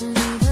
Watching the